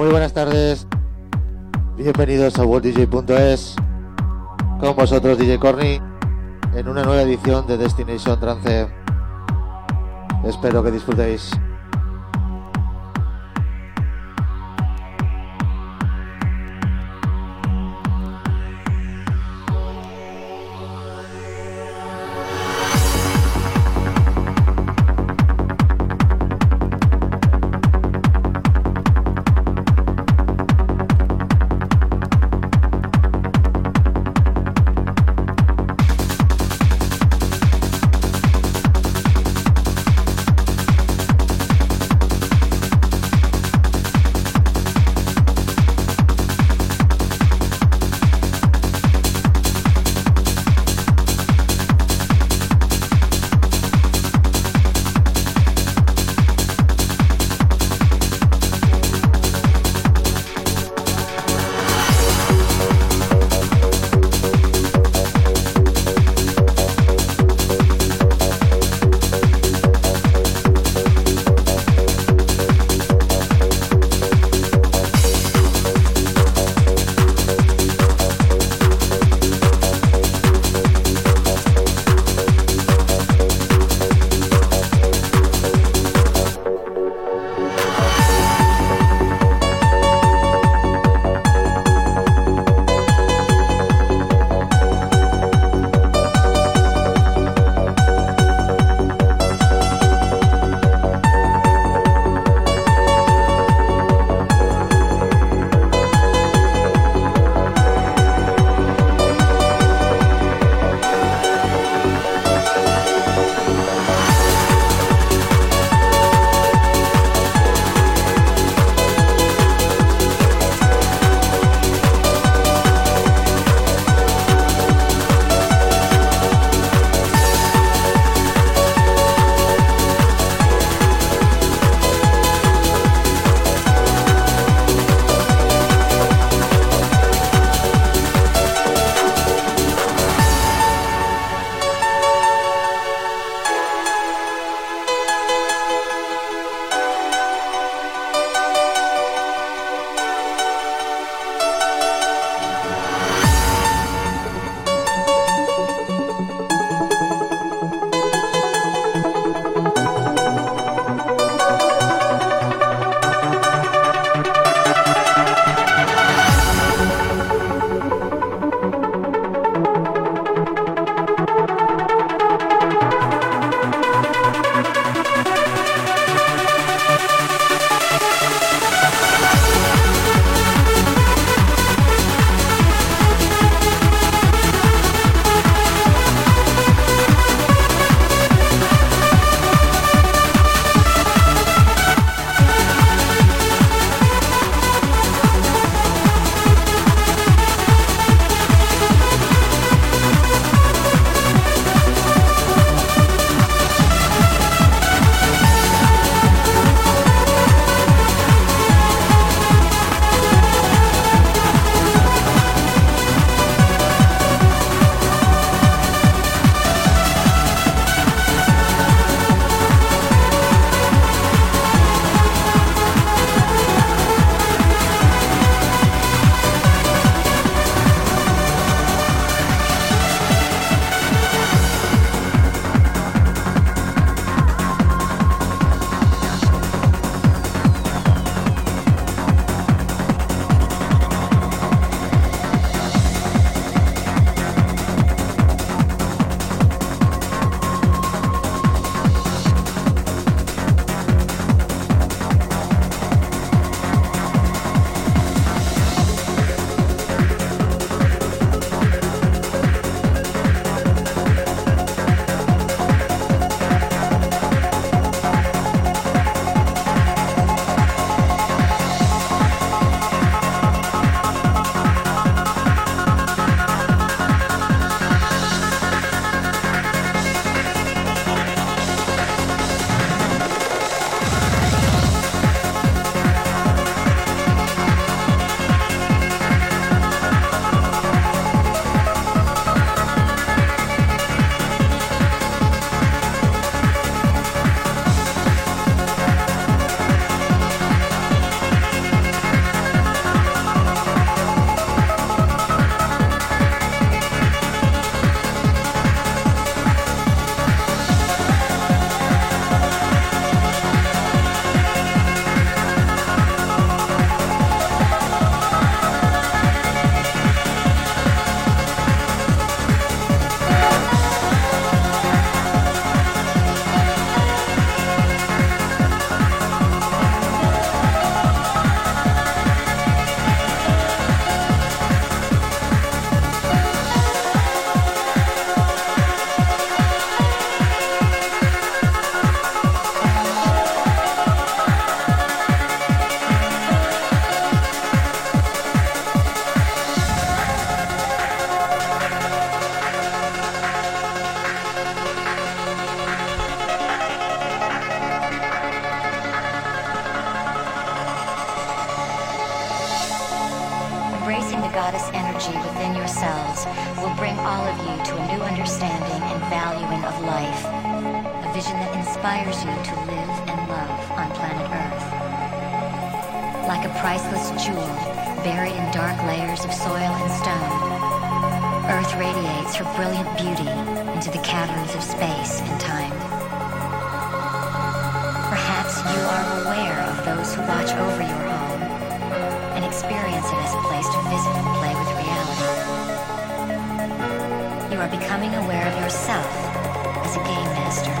Muy buenas tardes. Bienvenidos a worlddj.es. Con vosotros DJ Corny en una nueva edición de Destination Trance. Espero que disfrutéis. Thank you.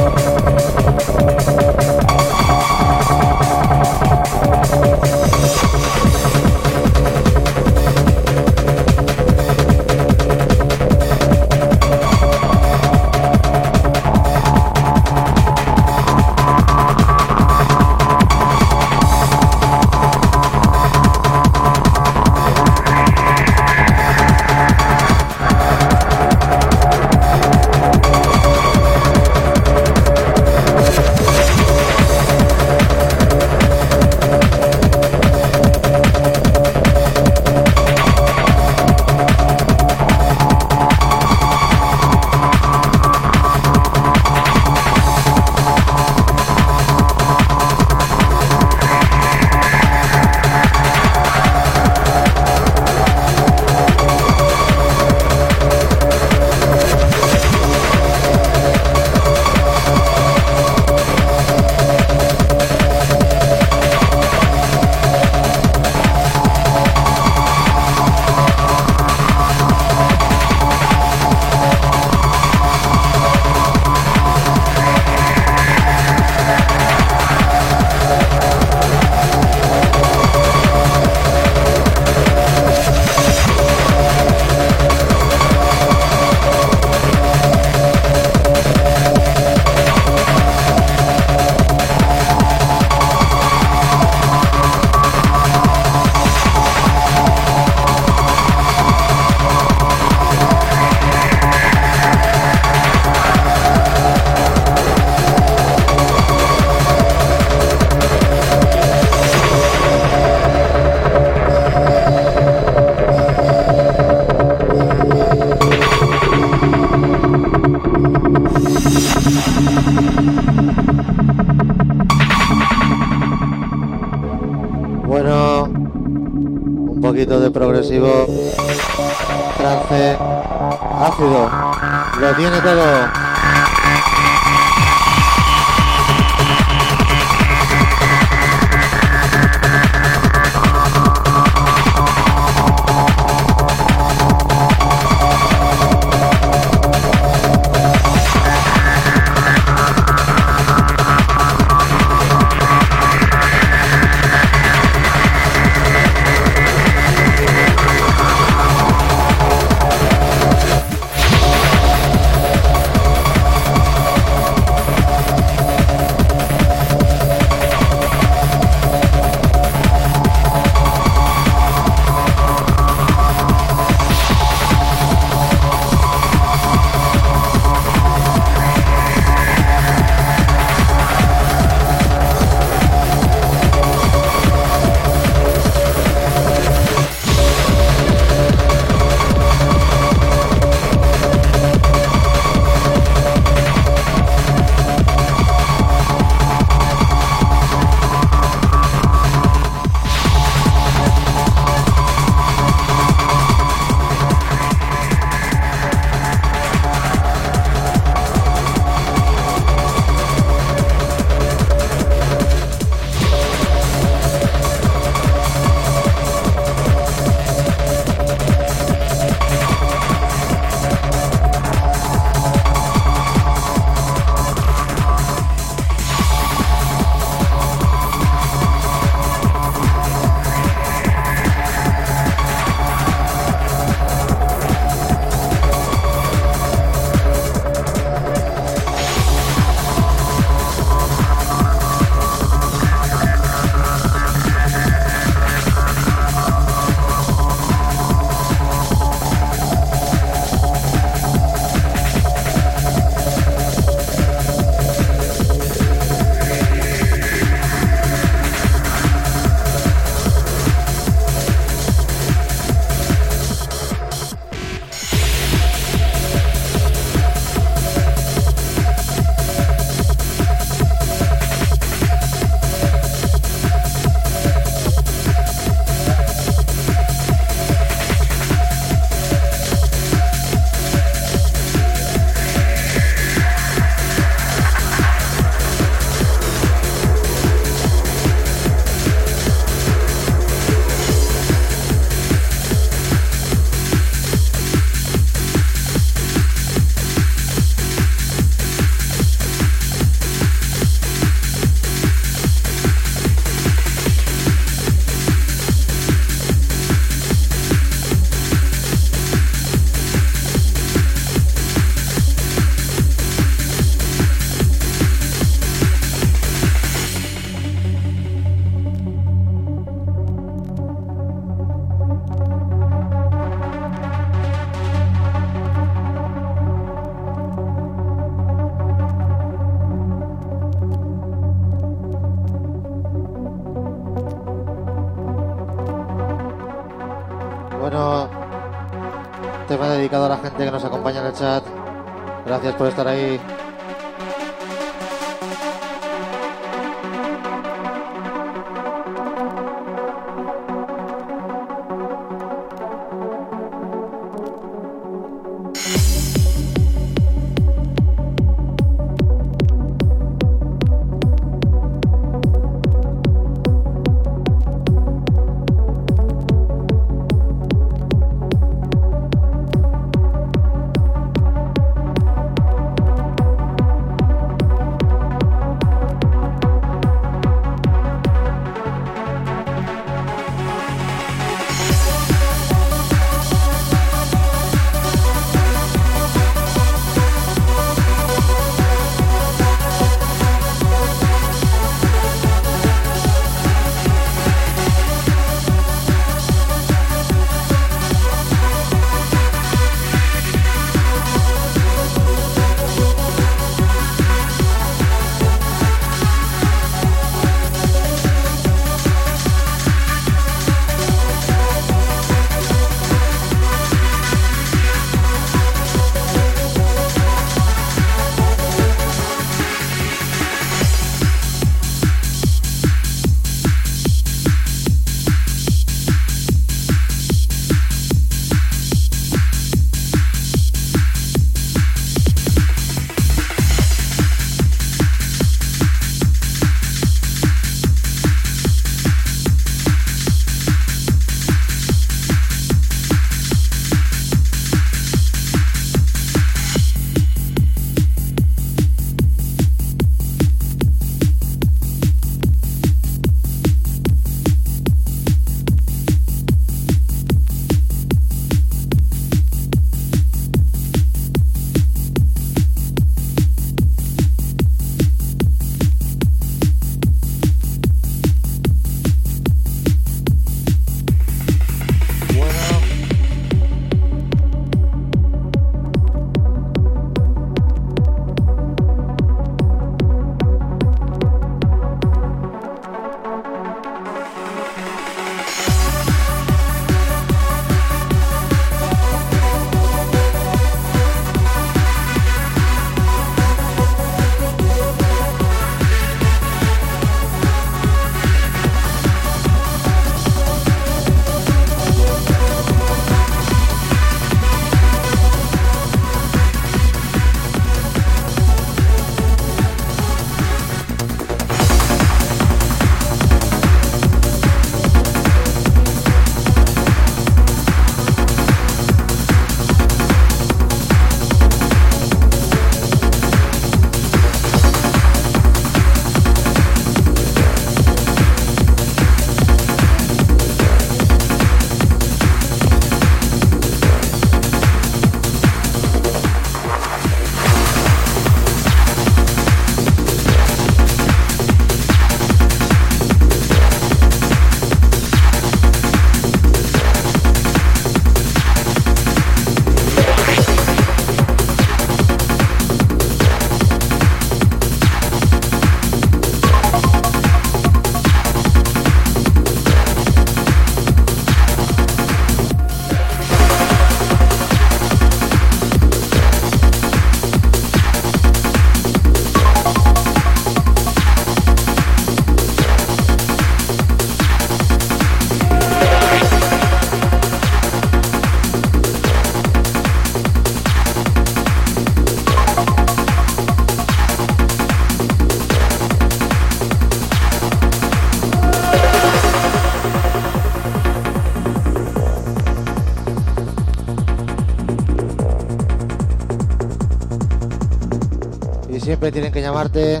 tienen que llamarte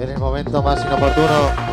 en el momento más inoportuno.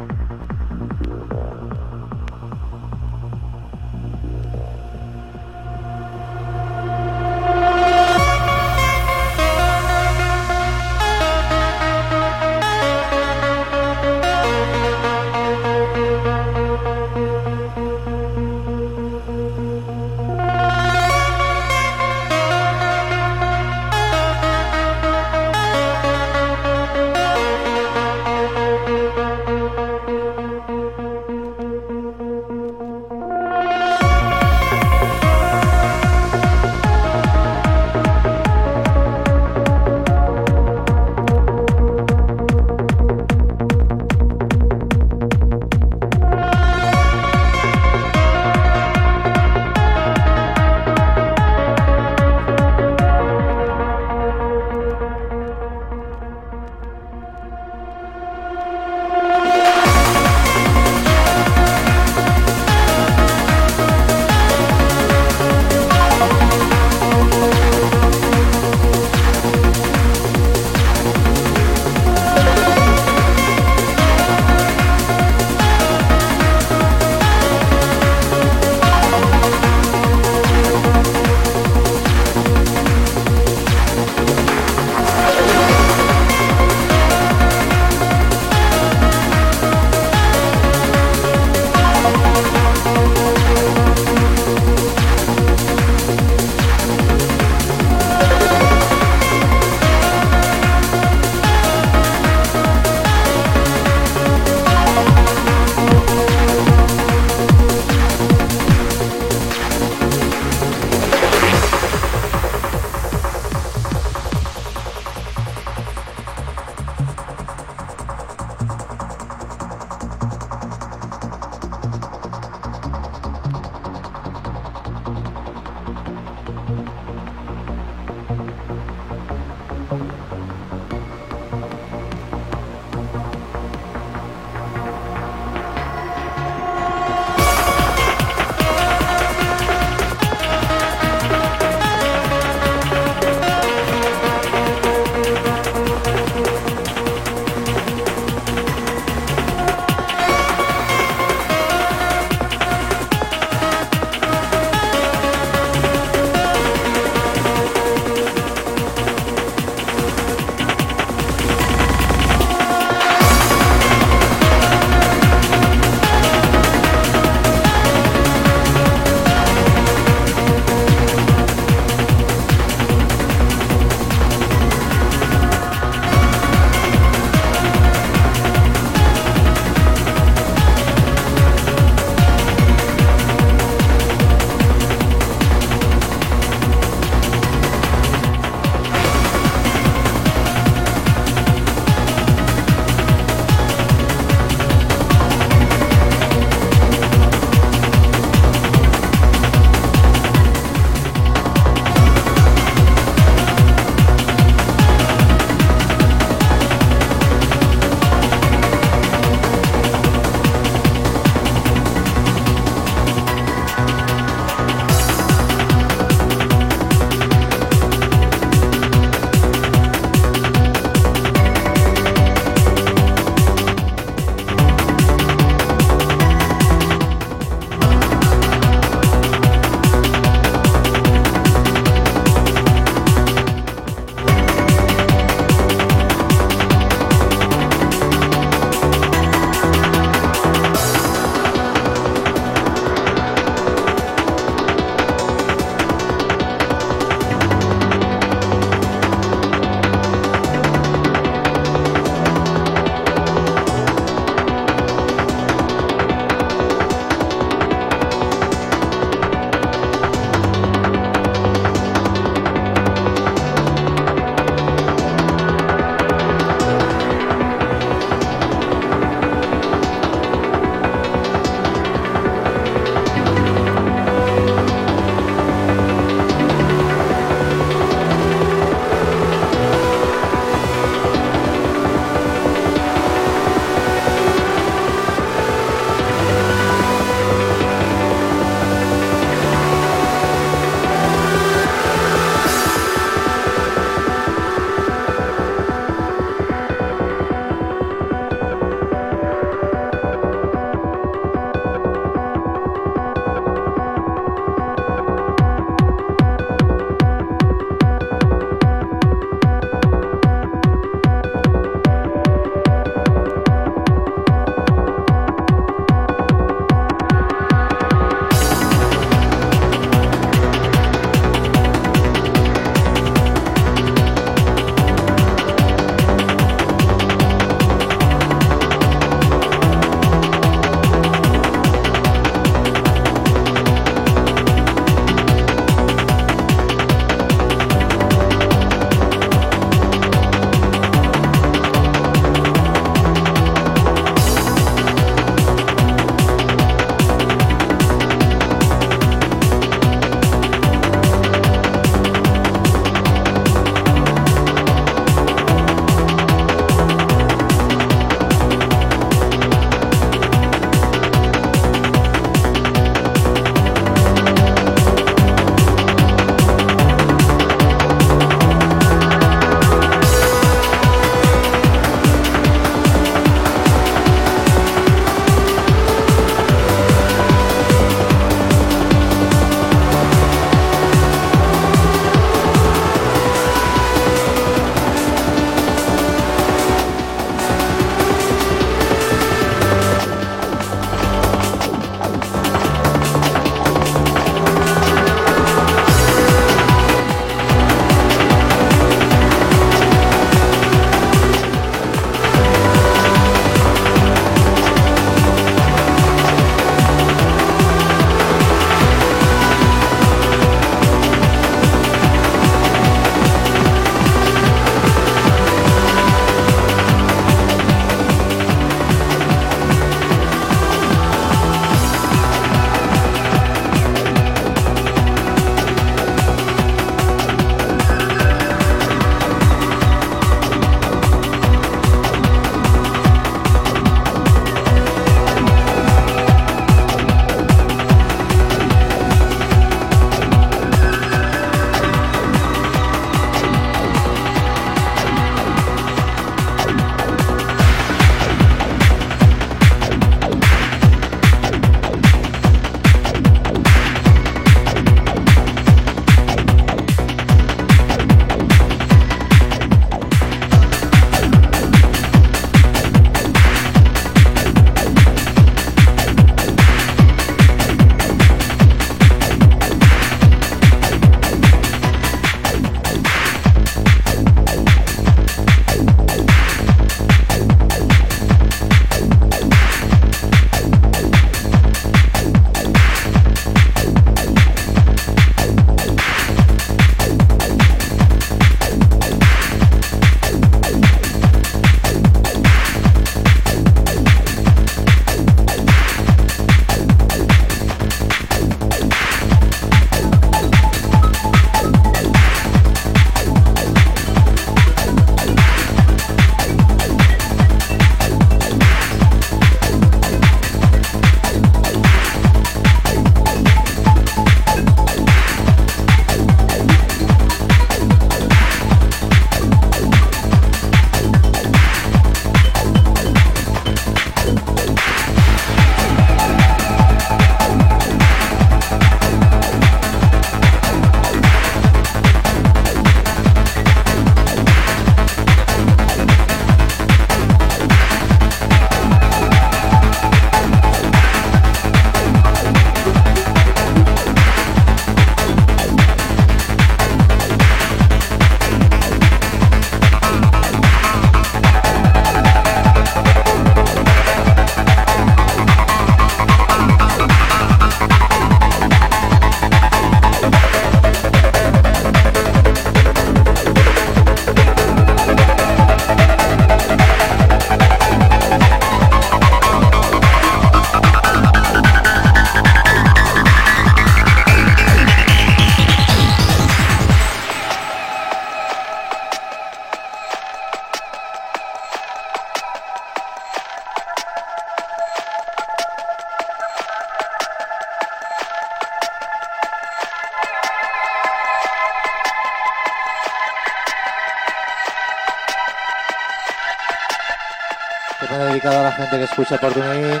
Que he dedicado a la gente que escucha por TuneIn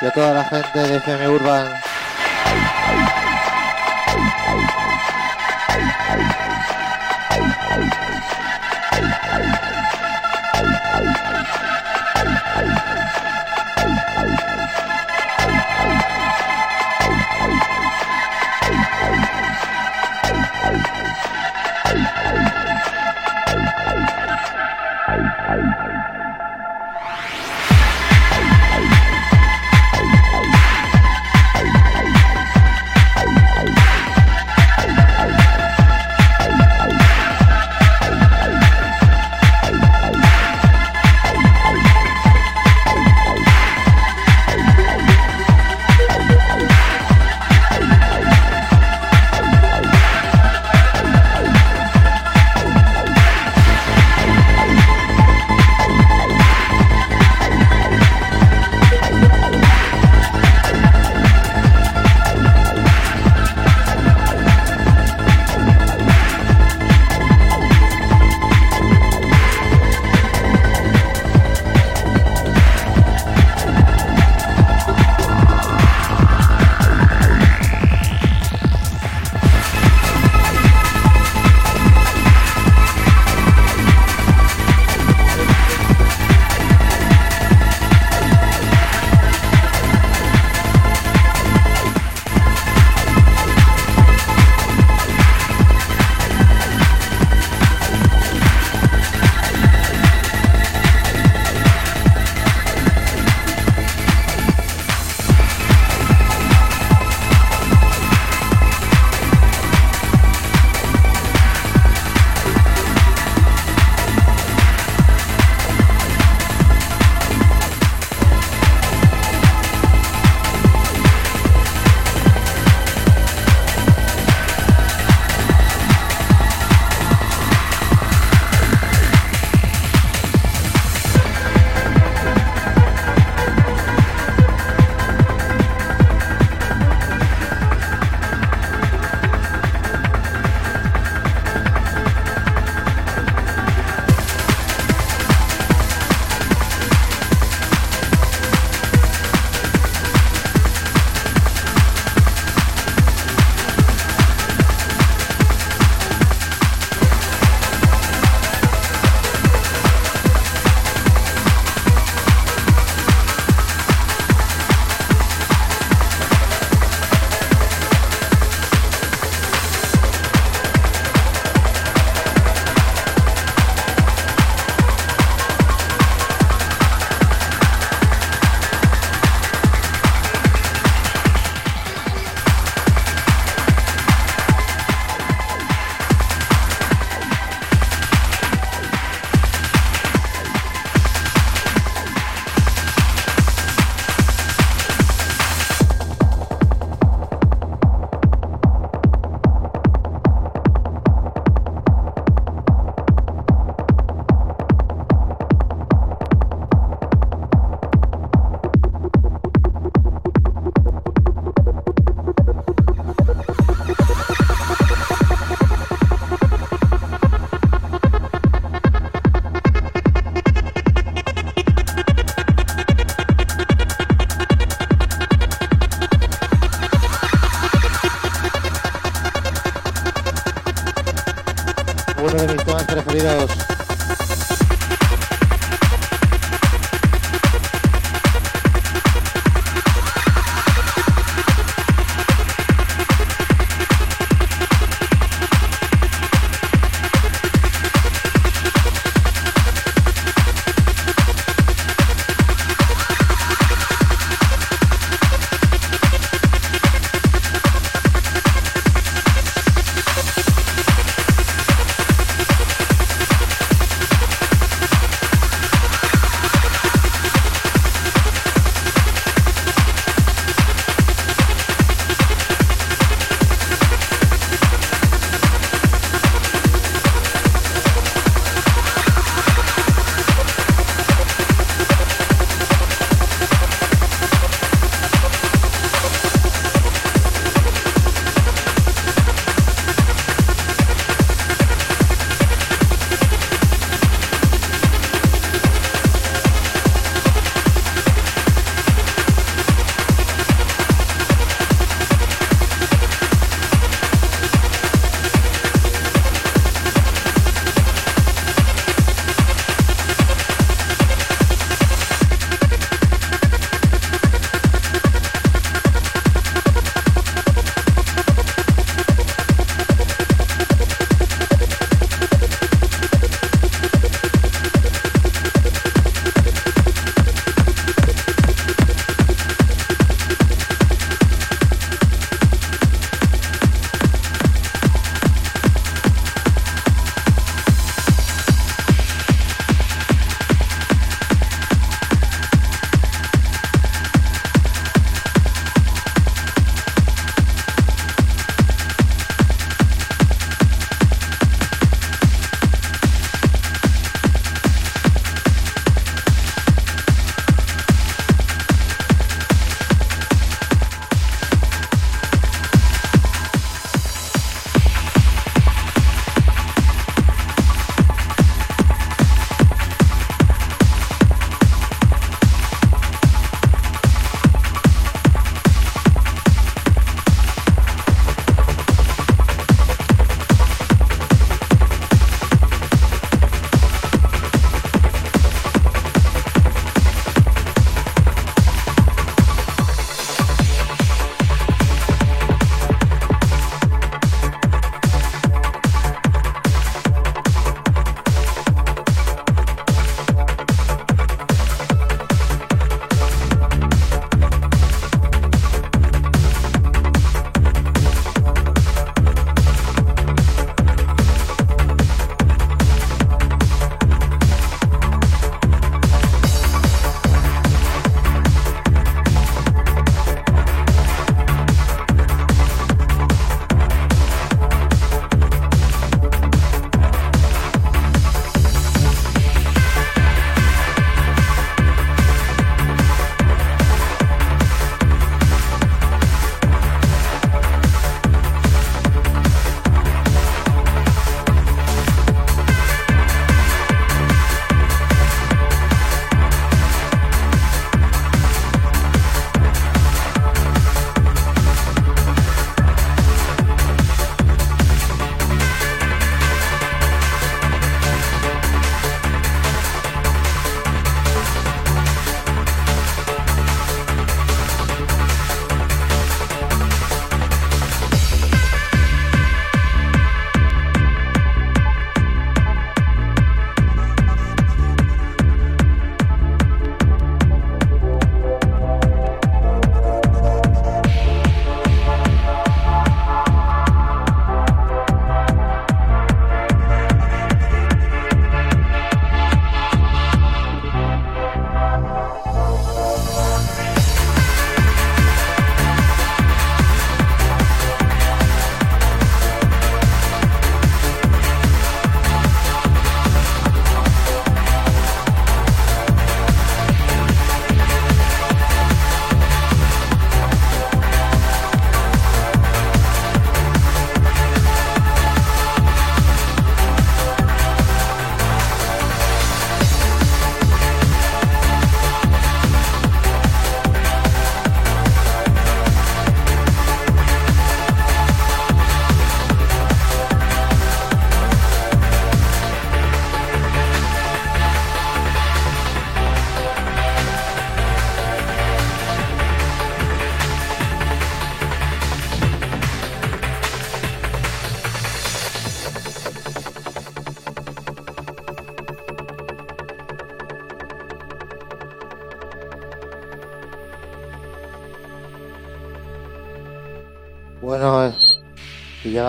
y a toda la gente de FM Urban.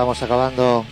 Vamos acabando.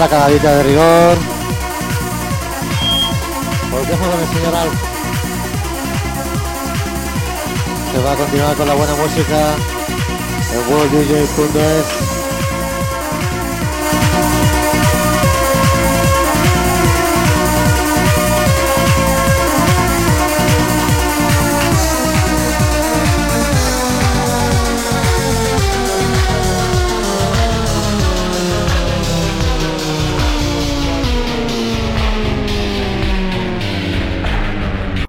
La cagadita de rigor. Os dejo con el señor Alf. Que va a continuar con la buena música en worlddj.es.